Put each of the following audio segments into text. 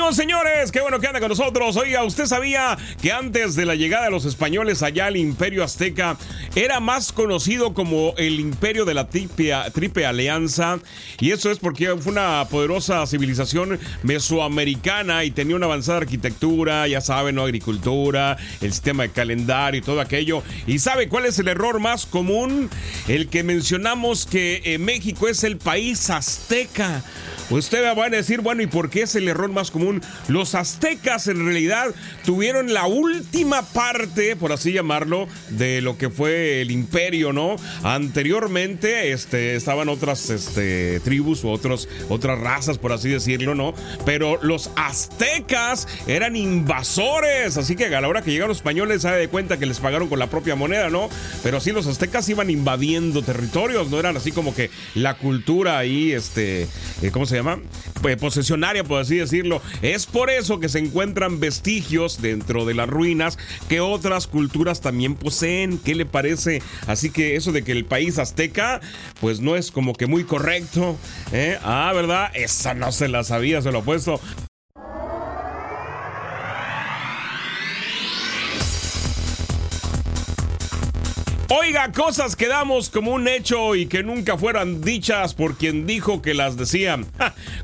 ¡Ánimo, señores! ¡Qué bueno que anda con nosotros! Oiga, ¿usted sabía que antes de la llegada de los españoles allá al Imperio Azteca era más conocido como el Imperio de la Triple, Alianza? Y eso es porque fue una poderosa civilización mesoamericana y tenía una avanzada arquitectura, ya saben, ¿no? Agricultura, el sistema de calendario y todo aquello. ¿Y sabe cuál es el error más común? El que mencionamos que eh, México es el país azteca. Usted va a decir, bueno, ¿y por qué es el error más común? Los aztecas en realidad tuvieron la última parte, por así llamarlo, de lo que fue el imperio, ¿no? Anteriormente este, estaban otras este, tribus u otros, otras razas, por así decirlo, ¿no? Pero los aztecas eran invasores, así que a la hora que llegaron los españoles se de cuenta que les pagaron con la propia moneda, ¿no? Pero sí, los aztecas iban invadiendo territorios, no eran así como que la cultura ahí, este, eh, ¿cómo se llama? Pues, posesionaria, por así decirlo. Es por eso que se encuentran vestigios dentro de las ruinas que otras culturas también poseen. ¿Qué le parece? Así que eso de que el país azteca, pues no es como que muy correcto. ¿eh? Ah, ¿verdad? Esa no se la sabía, se lo he puesto. Oiga, cosas que damos como un hecho y que nunca fueran dichas por quien dijo que las decían.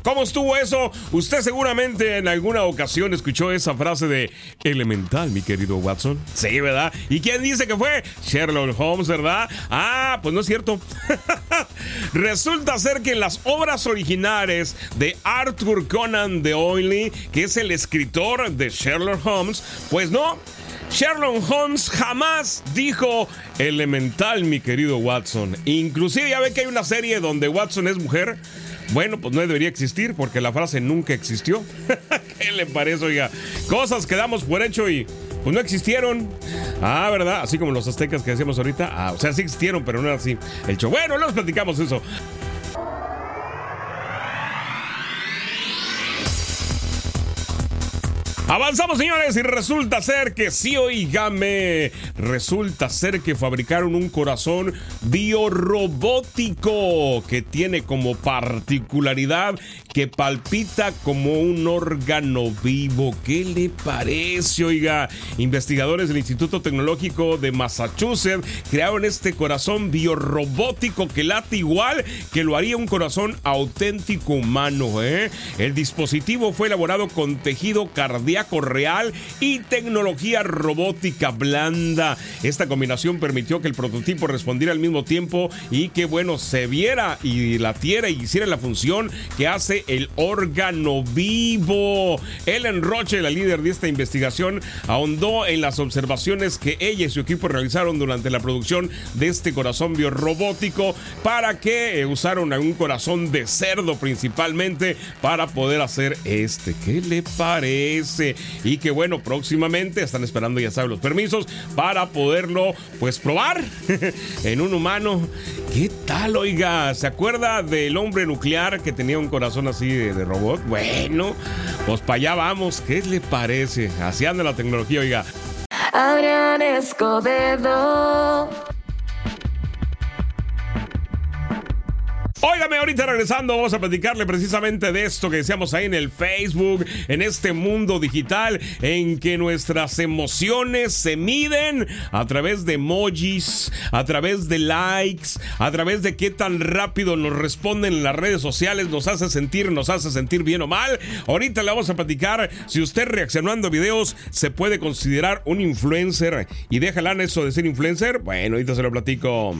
¿Cómo estuvo eso? Usted seguramente en alguna ocasión escuchó esa frase de elemental, mi querido Watson. Sí, ¿verdad? ¿Y quién dice que fue? Sherlock Holmes, ¿verdad? Ah, pues no es cierto. Resulta ser que en las obras originales de Arthur Conan Doyle, que es el escritor de Sherlock Holmes, pues no, Sherlock Holmes jamás dijo elemental, mi querido Watson. Inclusive ya ve que hay una serie donde Watson es mujer. Bueno, pues no debería existir porque la frase nunca existió. ¿Qué le parece, oiga? Cosas que damos por hecho y pues no existieron. Ah, ¿verdad? Así como los aztecas que decíamos ahorita. Ah, o sea, sí existieron, pero no era así. El show. Bueno, los platicamos eso. Avanzamos, señores, y resulta ser que sí, oígame, resulta ser que fabricaron un corazón biorrobótico que tiene como particularidad que palpita como un órgano vivo. ¿Qué le parece, oiga? Investigadores del Instituto Tecnológico de Massachusetts crearon este corazón biorrobótico que late igual que lo haría un corazón auténtico humano, ¿eh? El dispositivo fue elaborado con tejido cardíaco real y tecnología robótica blanda. Esta combinación permitió que el prototipo respondiera al mismo tiempo y que, bueno, se viera y latiera y hiciera la función que hace el órgano vivo. Ellen Roche, la líder de esta investigación, ahondó en las observaciones que ella y su equipo realizaron durante la producción de este corazón biorrobótico para que eh, usaron un corazón de cerdo principalmente para poder hacer este. ¿Qué le parece? y que bueno, próximamente están esperando, ya saben, los permisos para poderlo pues probar en un humano. ¿Qué tal, oiga? ¿Se acuerda del hombre nuclear que tenía un corazón así de, robot? Bueno, pues para allá vamos. ¿Qué le parece? Así anda la tecnología, oiga. Adrián Escobedo. Ahorita regresando vamos a platicarle precisamente de esto que decíamos ahí en el Facebook, en este mundo digital en que nuestras emociones se miden a través de emojis, a través de likes, a través de qué tan rápido nos responden en las redes sociales, nos hace sentir, nos hace sentir bien o mal. Ahorita le vamos a platicar si usted reaccionando a videos se puede considerar un influencer y déjala en eso de ser influencer. Bueno, ahorita se lo platico.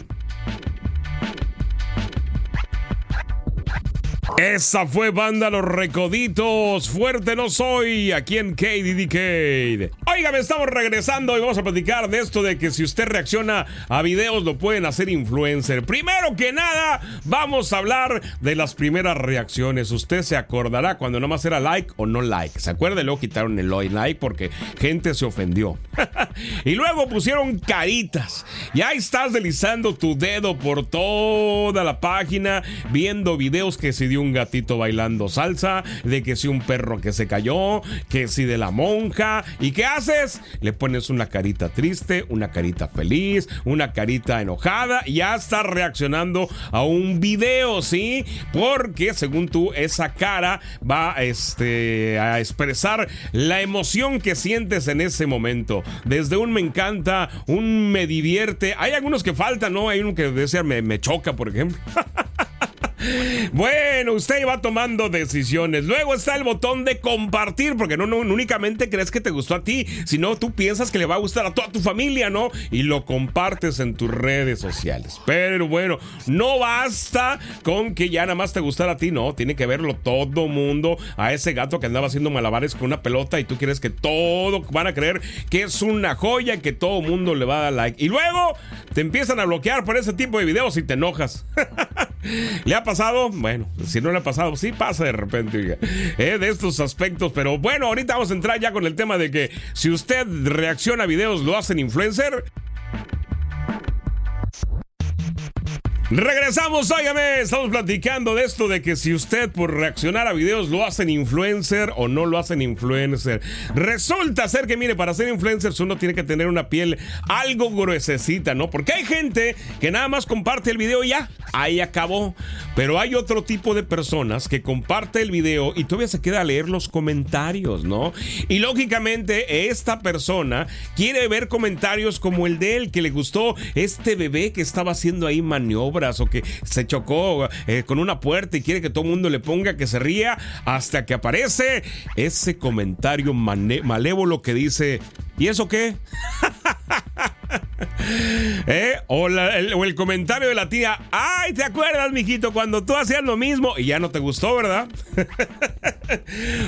Esa fue banda Los Recoditos. Fuerte no soy aquí en KDDK. Oiga, estamos regresando y vamos a platicar de esto de que si usted reacciona a videos lo pueden hacer influencer. Primero que nada, vamos a hablar de las primeras reacciones. Usted se acordará cuando nomás era like o no like. ¿Se acuerda? Luego quitaron el like porque gente se ofendió. y luego pusieron caritas. Y ahí estás deslizando tu dedo por toda la página viendo videos que se dio un gatito bailando salsa, de que si un perro que se cayó, que si de la monja. ¿Y qué haces? Le pones una carita triste, una carita feliz, una carita enojada y ya está reaccionando a un video, ¿sí? Porque según tú, esa cara va este, a expresar la emoción que sientes en ese momento. Desde un me encanta, un me divierte. Hay algunos que faltan, ¿no? Hay uno que decía me, me choca, por ejemplo. Bueno, usted va tomando decisiones. Luego está el botón de compartir, porque no, únicamente crees que te gustó a ti, sino tú piensas que le va a gustar a toda tu familia, ¿no? Y lo compartes en tus redes sociales. Pero bueno, no basta con que ya nada más te gustara a ti, no. Tiene que verlo todo mundo. A ese gato que andaba haciendo malabares con una pelota y tú quieres que todo van a creer que es una joya, que todo mundo le va a dar like. Y luego te empiezan a bloquear por ese tipo de videos y te enojas. ¿Le ha pasado? Bueno, si no le ha pasado, sí pasa de repente, eh, de estos aspectos. Pero bueno, ahorita vamos a entrar ya con el tema de que si usted reacciona a videos, lo hacen influencer. Regresamos, óigame, estamos platicando de esto de que si usted por reaccionar a videos lo hacen influencer o no lo hacen influencer. Resulta ser que, mire, para ser influencer uno tiene que tener una piel algo gruesecita, ¿no? Porque hay gente que nada más comparte el video y ya, ahí acabó. Pero hay otro tipo de personas que comparte el video y todavía se queda a leer los comentarios, ¿no? Y lógicamente esta persona quiere ver comentarios como el de él, que le gustó este bebé que estaba haciendo ahí maniobra o que se chocó eh, con una puerta y quiere que todo el mundo le ponga que se ría hasta que aparece ese comentario malévolo que dice, ¿y eso qué? ¿Eh? O, el, comentario de la tía, ay, ¿te acuerdas, mijito, cuando tú hacías lo mismo y ya no te gustó, verdad?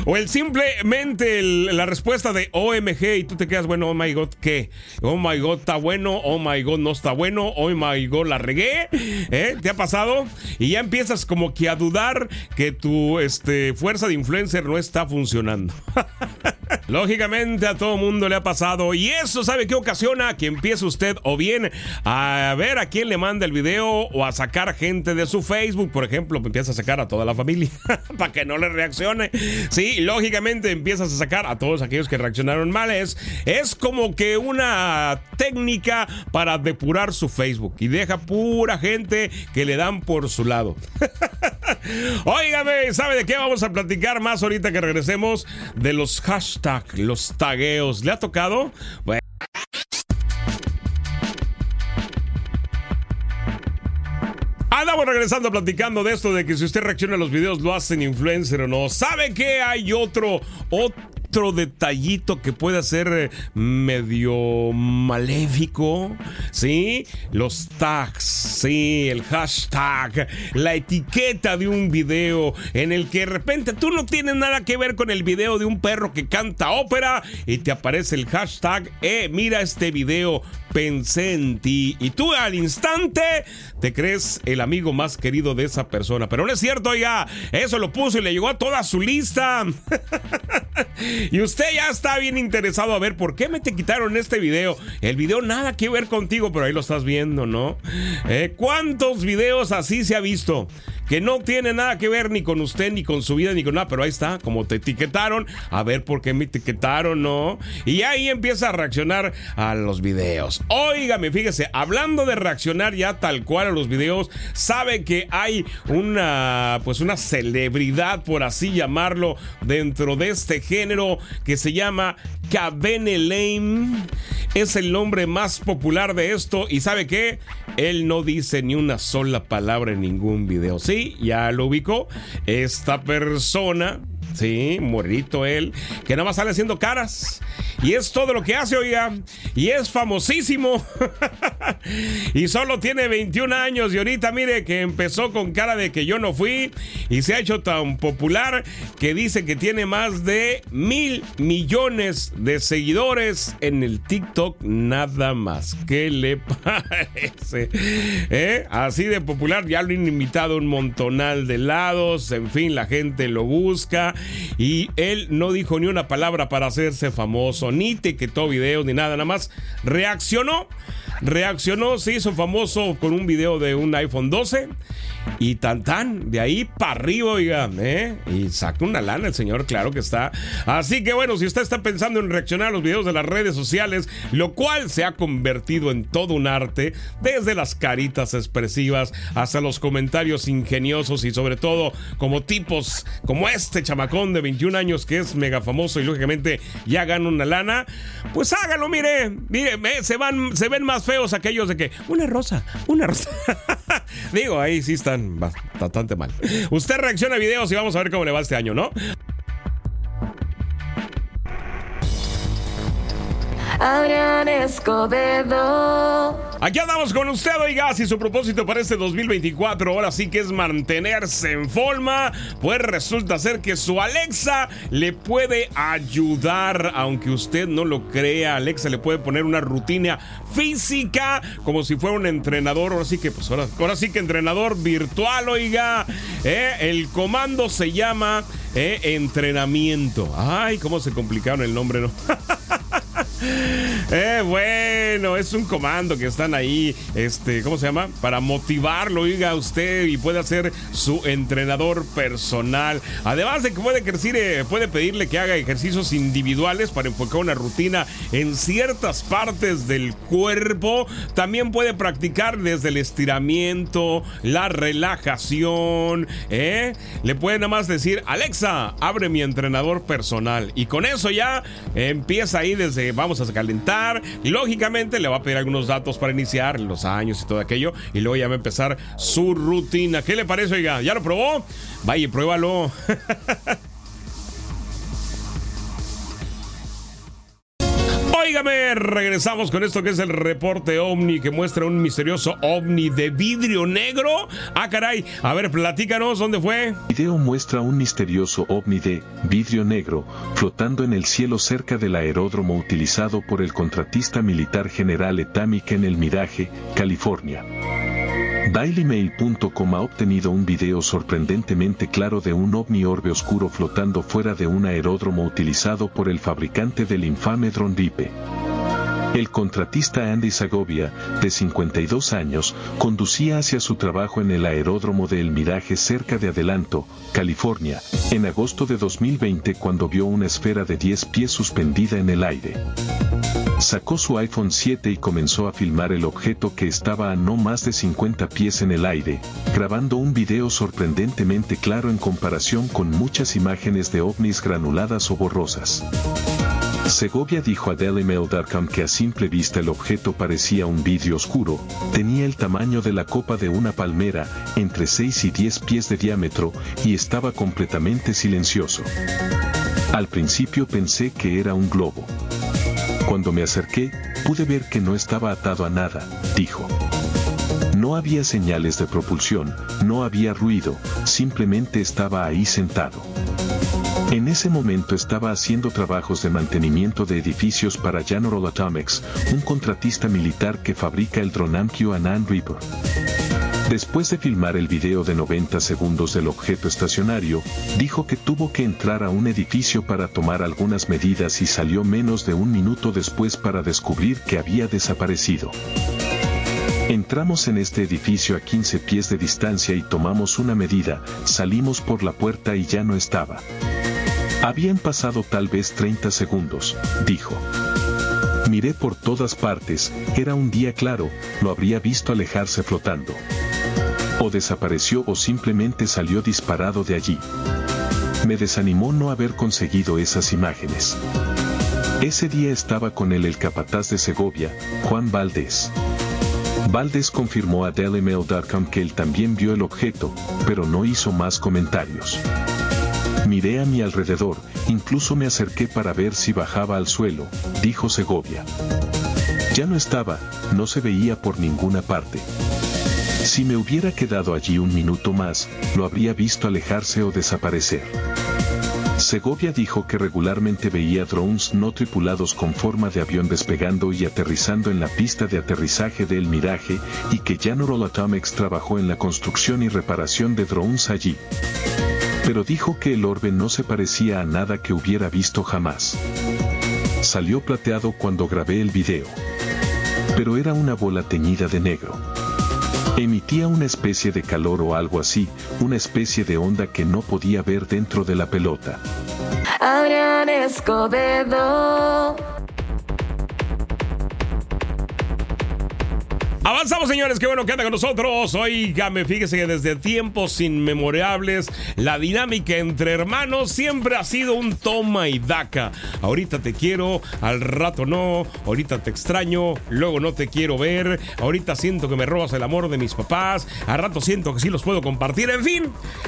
o el simplemente la respuesta de OMG y tú te quedas, bueno, oh my god, ¿qué? Oh my god, está bueno, oh my god, no está bueno, oh my god, la regué, ¿eh? ¿Te ha pasado? Y ya empiezas como que a dudar que tu este, fuerza de influencer no está funcionando. Lógicamente a todo mundo le ha pasado y eso sabe qué ocasiona que empiece usted o bien a ver a quién le manda el video o a sacar gente de su Facebook, por ejemplo, empieza a sacar a toda la familia para que no le reaccione. Sí, lógicamente empiezas a sacar a todos aquellos que reaccionaron mal. Es, es como que una técnica para depurar su Facebook y deja pura gente que le dan por su lado. Óigame, ¿sabe de qué vamos a platicar más ahorita que regresemos? De los hashtags, los tagueos. ¿Le ha tocado? Bueno. Regresando platicando de esto de que si usted reacciona a los videos lo hacen influencer o no. ¿Sabe que hay otro, otro detallito que puede ser eh, medio maléfico, ¿sí? Los tags, ¿sí? El hashtag, la etiqueta de un video en el que de repente tú no tienes nada que ver con el video de un perro que canta ópera y te aparece el hashtag, eh, mira este video, pensé en ti. Y tú al instante te crees el amigo más querido de esa persona. Pero no es cierto, ya. Eso lo puso y le llegó a toda su lista. y usted ya está bien interesado a ver por qué me te quitaron este video. El video nada que ver contigo, pero ahí lo estás viendo, ¿no? Eh, ¿Cuántos videos así se ha visto? Que no tiene nada que ver ni con usted, ni con su vida, ni con nada, pero ahí está, como te etiquetaron, a ver por qué me etiquetaron, ¿no? Y ahí empieza a reaccionar a los videos. Óigame, fíjese, hablando de reaccionar ya tal cual a los videos, sabe que hay una, pues una celebridad, por así llamarlo, dentro de este género que se llama Cabene Lame. Es el nombre más popular de esto y sabe que él no dice ni una sola palabra en ningún video. Sí, ya lo ubicó. Esta persona Sí, morrito él, que nada más sale haciendo caras. Y es todo lo que hace, oiga. Y es famosísimo. y solo tiene 21 años. Y ahorita mire que empezó con cara de que yo no fui. Y se ha hecho tan popular que dice que tiene más de mil millones de seguidores en el TikTok. Nada más. ¿Qué le parece? ¿Eh? Así de popular. Ya lo han invitado un montonal de lados. En fin, la gente lo busca y él no dijo ni una palabra para hacerse famoso, ni te quitó videos ni nada, nada más reaccionó reaccionó, se hizo famoso con un video de un iPhone 12 y tan tan, de ahí para arriba, oiga, ¿eh? Y saca una lana el señor, claro que está. Así que bueno, si usted está pensando en reaccionar a los videos de las redes sociales, lo cual se ha convertido en todo un arte, desde las caritas expresivas hasta los comentarios ingeniosos y sobre todo como tipos como este chamacón de 21 años que es mega famoso y lógicamente ya gana una lana, pues hágalo, mire, mire, se van, se ven más feos aquellos de que una rosa, una rosa. Digo, ahí sí están bastante mal. Usted reacciona a videos y vamos a ver cómo le va este año, ¿no? Adrián Escobedo. Aquí andamos con usted, oiga, si su propósito para este 2024 ahora sí que es mantenerse en forma, pues resulta ser que su Alexa le puede ayudar, aunque usted no lo crea, Alexa le puede poner una rutina física como si fuera un entrenador, ahora sí que, pues ahora, sí que entrenador virtual, oiga, ¿eh? el comando se llama eh, entrenamiento. Ay, cómo se complicaron el nombre, ¿no? Eh, bueno, es un comando que están ahí, este, ¿cómo se llama? Para motivarlo, oiga usted, y puede hacer su entrenador personal. Además de que puede, eh, puede pedirle que haga ejercicios individuales para enfocar una rutina en ciertas partes del cuerpo. También puede practicar desde el estiramiento, la relajación, ¿eh? Le puede nada más decir, Alexa, abre mi entrenador personal. Y con eso ya empieza ahí desde, vamos a calentar lógicamente le va a pedir algunos datos para iniciar los años y todo aquello y luego ya va a empezar su rutina. ¿Qué le parece, oiga? ¿Ya lo probó? Vaya, pruébalo. Óigame, regresamos con esto que es el reporte ovni que muestra un misterioso ovni de vidrio negro. Ah, caray, a ver, platícanos, ¿dónde fue? El video muestra un misterioso ovni de vidrio negro flotando en el cielo cerca del aeródromo utilizado por el contratista militar general Etamic en el Miraje, California. DailyMail.com ha obtenido un video sorprendentemente claro de un ovni orbe oscuro flotando fuera de un aeródromo utilizado por el fabricante del infame dron Ripe. El contratista Andy Segovia, de 52 años, conducía hacia su trabajo en el aeródromo de El Miraje cerca de Adelanto, California, en agosto de 2020 cuando vio una esfera de 10 pies suspendida en el aire. Sacó su iPhone 7 y comenzó a filmar el objeto que estaba a no más de 50 pies en el aire, grabando un video sorprendentemente claro en comparación con muchas imágenes de ovnis granuladas o borrosas. Segovia dijo a DailyMail.com que a simple vista el objeto parecía un vidrio oscuro, tenía el tamaño de la copa de una palmera, entre 6 y 10 pies de diámetro, y estaba completamente silencioso. Al principio pensé que era un globo. Cuando me acerqué, pude ver que no estaba atado a nada, dijo. No había señales de propulsión, no había ruido, simplemente estaba ahí sentado. En ese momento estaba haciendo trabajos de mantenimiento de edificios para General Atomics, un contratista militar que fabrica el Dronamkio Anand Reaper. Después de filmar el video de 90 segundos del objeto estacionario, dijo que tuvo que entrar a un edificio para tomar algunas medidas y salió menos de un minuto después para descubrir que había desaparecido. Entramos en este edificio a 15 pies de distancia y tomamos una medida, salimos por la puerta y ya no estaba. Habían pasado tal vez 30 segundos, dijo. Miré por todas partes, era un día claro, lo habría visto alejarse flotando o desapareció o simplemente salió disparado de allí. Me desanimó no haber conseguido esas imágenes. Ese día estaba con él el capataz de Segovia, Juan Valdés. Valdés confirmó a dailymail.com que él también vio el objeto, pero no hizo más comentarios. Miré a mi alrededor, incluso me acerqué para ver si bajaba al suelo, dijo Segovia. Ya no estaba, no se veía por ninguna parte. Si me hubiera quedado allí un minuto más, lo habría visto alejarse o desaparecer. Segovia dijo que regularmente veía drones no tripulados con forma de avión despegando y aterrizando en la pista de aterrizaje de El Miraje y que General Atomics trabajó en la construcción y reparación de drones allí. Pero dijo que el orbe no se parecía a nada que hubiera visto jamás. Salió plateado cuando grabé el video. pero era una bola teñida de negro. Emitía una especie de calor o algo así, una especie de onda que no podía ver dentro de la pelota. Adrián Escobedo. Avanzamos, señores. Qué bueno que anda con nosotros. Oígame, fíjese que desde tiempos inmemorables la dinámica entre hermanos siempre ha sido un toma y daca. Ahorita te quiero, al rato no. Ahorita te extraño, luego no te quiero ver. Ahorita siento que me robas el amor de mis papás. Al rato siento que sí los puedo compartir. En fin,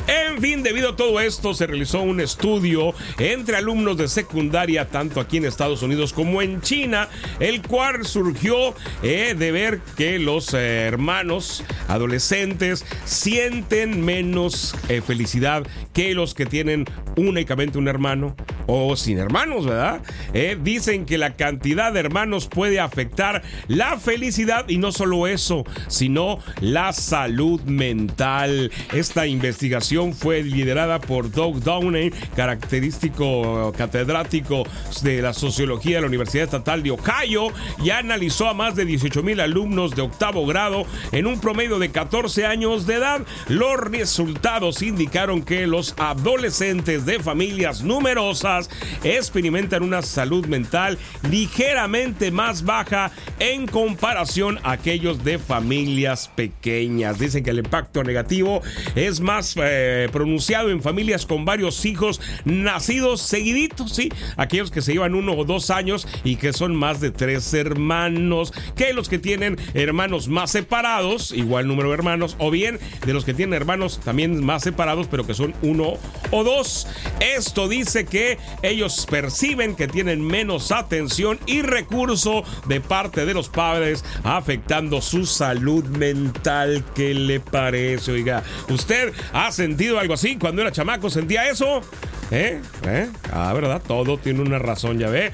en fin, debido a todo esto se realizó un estudio entre alumnos de secundaria, tanto aquí en Estados Unidos como en China, el cual surgió eh, de ver que los los eh, hermanos adolescentes sienten menos eh, felicidad que los que tienen únicamente un hermano o sin hermanos, ¿verdad? Eh, dicen que la cantidad de hermanos puede afectar la felicidad y no solo eso, sino la salud mental. Esta investigación fue liderada por Doug Downey, característico catedrático de la sociología de la Universidad Estatal de Ohio, y analizó a más de 18 mil alumnos de grado en un promedio de 14 años de edad. Los resultados indicaron que los adolescentes de familias numerosas experimentan una salud mental ligeramente más baja en comparación a aquellos de familias pequeñas. Dicen que el impacto negativo es más eh, pronunciado en familias con varios hijos nacidos seguiditos, ¿sí? Aquellos que se llevan uno o dos años y que son más de tres hermanos, que los que tienen hermanos más separados, igual número de hermanos, o bien de los que tienen hermanos también más separados, pero que son uno o dos. Esto dice que ellos perciben que tienen menos atención y recurso de parte de los padres, afectando su salud mental. ¿Qué le parece? Oiga, ¿usted ha sentido algo así cuando era chamaco? ¿Sentía eso? ¿Eh? ¿Eh? Ah, ¿verdad? Todo tiene una razón, ya ve.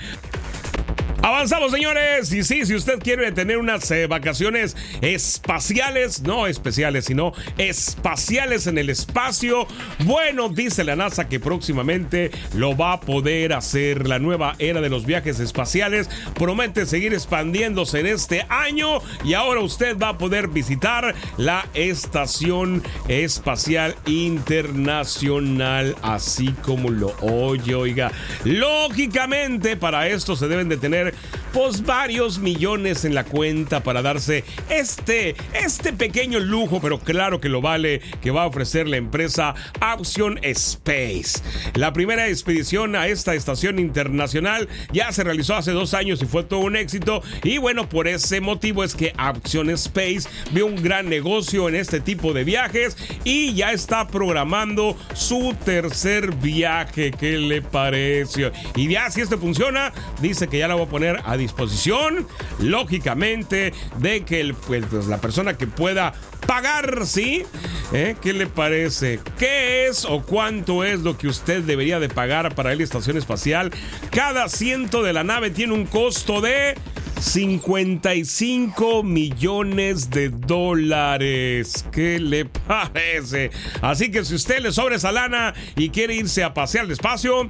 Avanzamos, señores. Y sí, si usted quiere tener unas eh, vacaciones espaciales, no especiales, sino espaciales en el espacio, bueno, dice la NASA que próximamente lo va a poder hacer. La nueva era de los viajes espaciales promete seguir expandiéndose en este año y ahora usted va a poder visitar la Estación Espacial Internacional, así como lo oye, oiga. Lógicamente, para esto se deben de tener pues varios millones en la cuenta para darse este, este pequeño lujo, pero claro que lo vale, que va a ofrecer la empresa Option Space. La primera expedición a esta estación internacional ya se realizó hace dos años y fue todo un éxito. Y bueno, por ese motivo es que Option Space vio un gran negocio en este tipo de viajes y ya está programando su tercer viaje. ¿Qué le parece? Y ya si esto funciona, dice que ya la va a poner a disposición, lógicamente, de que el, pues, pues, la persona que pueda pagar, ¿sí? ¿Eh? ¿Qué le parece? ¿Qué es o cuánto es lo que usted debería de pagar para la estación espacial? Cada asiento de la nave tiene un costo de 55 millones de dólares. ¿Qué le parece? Así que si usted le sobra esa lana y quiere irse a pasear al espacio,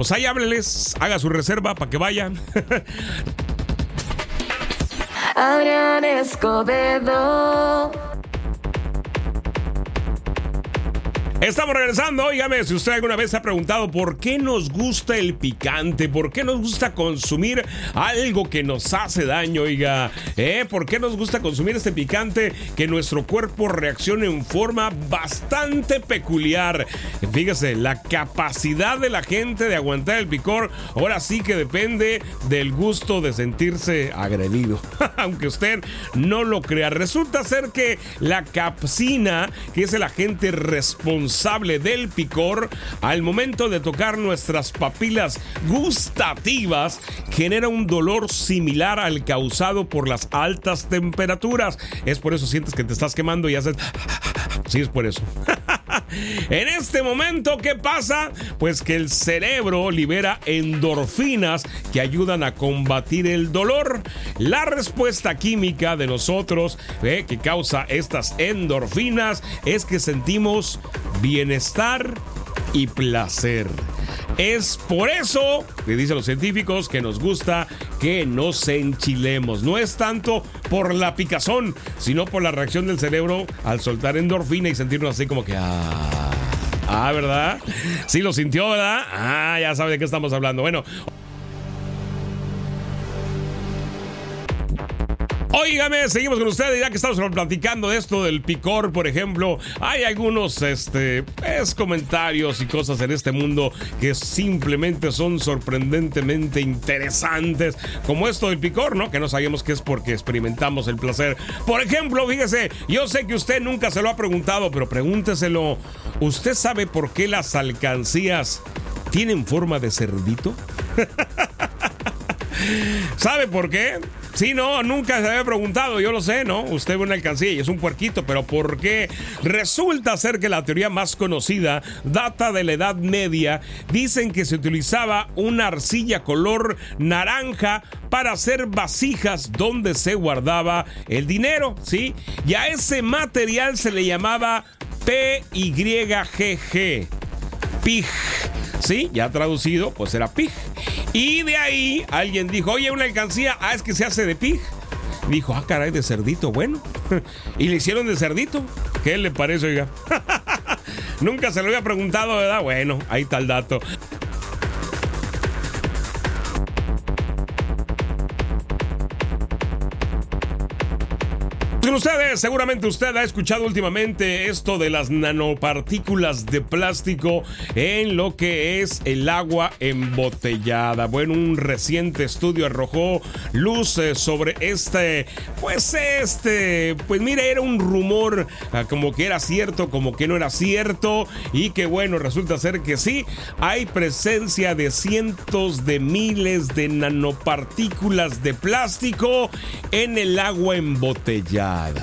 pues ahí hábleles, haga su reserva para que vayan. Adrián Escobedo. Estamos regresando. Óigame, si usted alguna vez se ha preguntado por qué nos gusta el picante, por qué nos gusta consumir algo que nos hace daño, oiga, ¿eh? ¿Por qué nos gusta consumir este picante que nuestro cuerpo reacciona en forma bastante peculiar? Fíjese, la capacidad de la gente de aguantar el picor ahora sí que depende del gusto de sentirse agredido. Aunque usted no lo crea, resulta ser que la capsina, que es el agente responsable, del picor al momento de tocar nuestras papilas gustativas genera un dolor similar al causado por las altas temperaturas. Es por eso sientes que te estás quemando y haces... Sí, es por eso. en este momento, ¿qué pasa? Pues que el cerebro libera endorfinas que ayudan a combatir el dolor. La respuesta química de nosotros eh, que causa estas endorfinas es que sentimos bienestar y placer. Es por eso, le dicen los científicos, que nos gusta que nos enchilemos. No es tanto por la picazón, sino por la reacción del cerebro al soltar endorfina y sentirnos así como que... Ah, ah ¿verdad? Sí lo sintió, ¿verdad? Ah, ya sabe de qué estamos hablando. Bueno, Óigame, seguimos con ustedes ya que estamos platicando de esto del picor, por ejemplo. Hay algunos este, pues, comentarios y cosas en este mundo que simplemente son sorprendentemente interesantes, como esto del picor, ¿no? Que no sabemos que es porque experimentamos el placer. Por ejemplo, fíjese, yo sé que usted nunca se lo ha preguntado, pero pregúnteselo. ¿Usted sabe por qué las alcancías tienen forma de cerdito? ¿Sabe por qué? Sí, no, nunca se había preguntado, yo lo sé, ¿no? Usted ve una alcancía y es un puerquito, pero ¿por qué? Resulta ser que la teoría más conocida data de la Edad Media. Dicen que se utilizaba una arcilla color naranja para hacer vasijas donde se guardaba el dinero, ¿sí? Y a ese material se le llamaba PYGG. PIG. Sí, ya traducido, pues era pig. Y de ahí alguien dijo, oye, una alcancía, ah, es que se hace de pig. Dijo, ah, caray, de cerdito, bueno. y le hicieron de cerdito. ¿Qué le parece, oiga? Nunca se lo había preguntado, ¿verdad? Bueno, ahí está el dato. Con ustedes, seguramente usted ha escuchado últimamente esto de las nanopartículas de plástico en lo que es el agua embotellada. Bueno, un reciente estudio arrojó luz sobre este, pues este, pues mire, era un rumor ah, como que era cierto, como que no era cierto y que bueno, resulta ser que sí, hay presencia de cientos de miles de nanopartículas de plástico en el agua embotellada. Obrigada.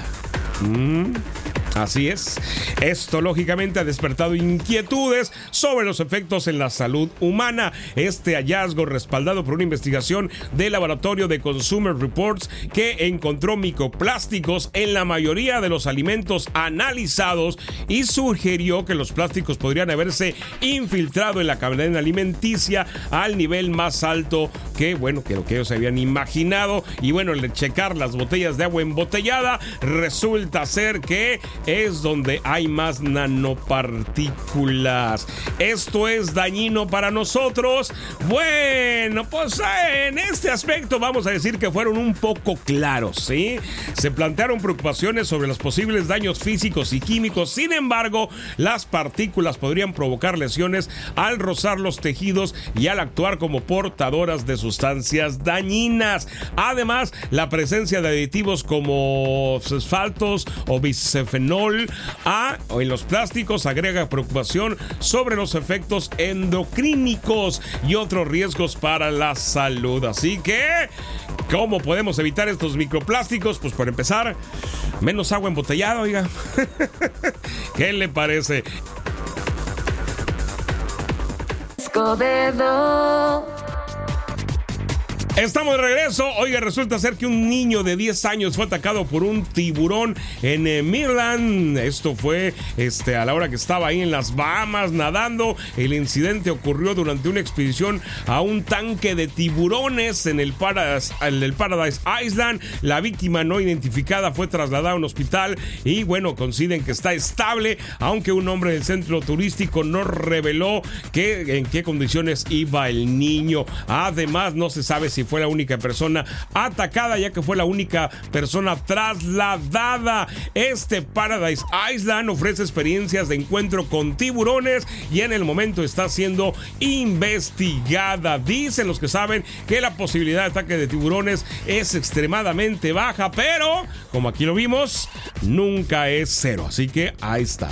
Hum. Así es. Esto lógicamente ha despertado inquietudes sobre los efectos en la salud humana. Este hallazgo respaldado por una investigación del laboratorio de Consumer Reports que encontró microplásticos en la mayoría de los alimentos analizados y sugirió que los plásticos podrían haberse infiltrado en la cadena alimenticia al nivel más alto que, bueno, que lo que ellos habían imaginado. Y bueno, el checar las botellas de agua embotellada resulta ser que es donde hay más nanopartículas. ¿Esto es dañino para nosotros? Bueno, pues en este aspecto vamos a decir que fueron un poco claros, ¿sí? Se plantearon preocupaciones sobre los posibles daños físicos y químicos. Sin embargo, las partículas podrían provocar lesiones al rozar los tejidos y al actuar como portadoras de sustancias dañinas. Además, la presencia de aditivos como asfaltos o bisfenol A en los plásticos agrega preocupación sobre los efectos endocrínicos y otros riesgos para la salud. Así que, ¿cómo podemos evitar estos microplásticos? Pues por empezar, menos agua embotellada, oiga. ¿Qué le parece? Escobedo. Estamos de regreso. Oiga, resulta ser que un niño de 10 años fue atacado por un tiburón en eh, Maryland. Esto fue este, a la hora que estaba ahí en las Bahamas nadando. El incidente ocurrió durante una expedición a un tanque de tiburones en el Paradise, en el Paradise Island. La víctima no identificada fue trasladada a un hospital y bueno, coinciden que está estable, aunque un hombre del centro turístico no reveló que, en qué condiciones iba el niño. Además, no se sabe si fue la única persona atacada, ya que fue la única persona trasladada. Este Paradise Island ofrece experiencias de encuentro con tiburones y en el momento está siendo investigada. Dicen los que saben que la posibilidad de ataque de tiburones es extremadamente baja, pero como aquí lo vimos, nunca es cero. Así que ahí está.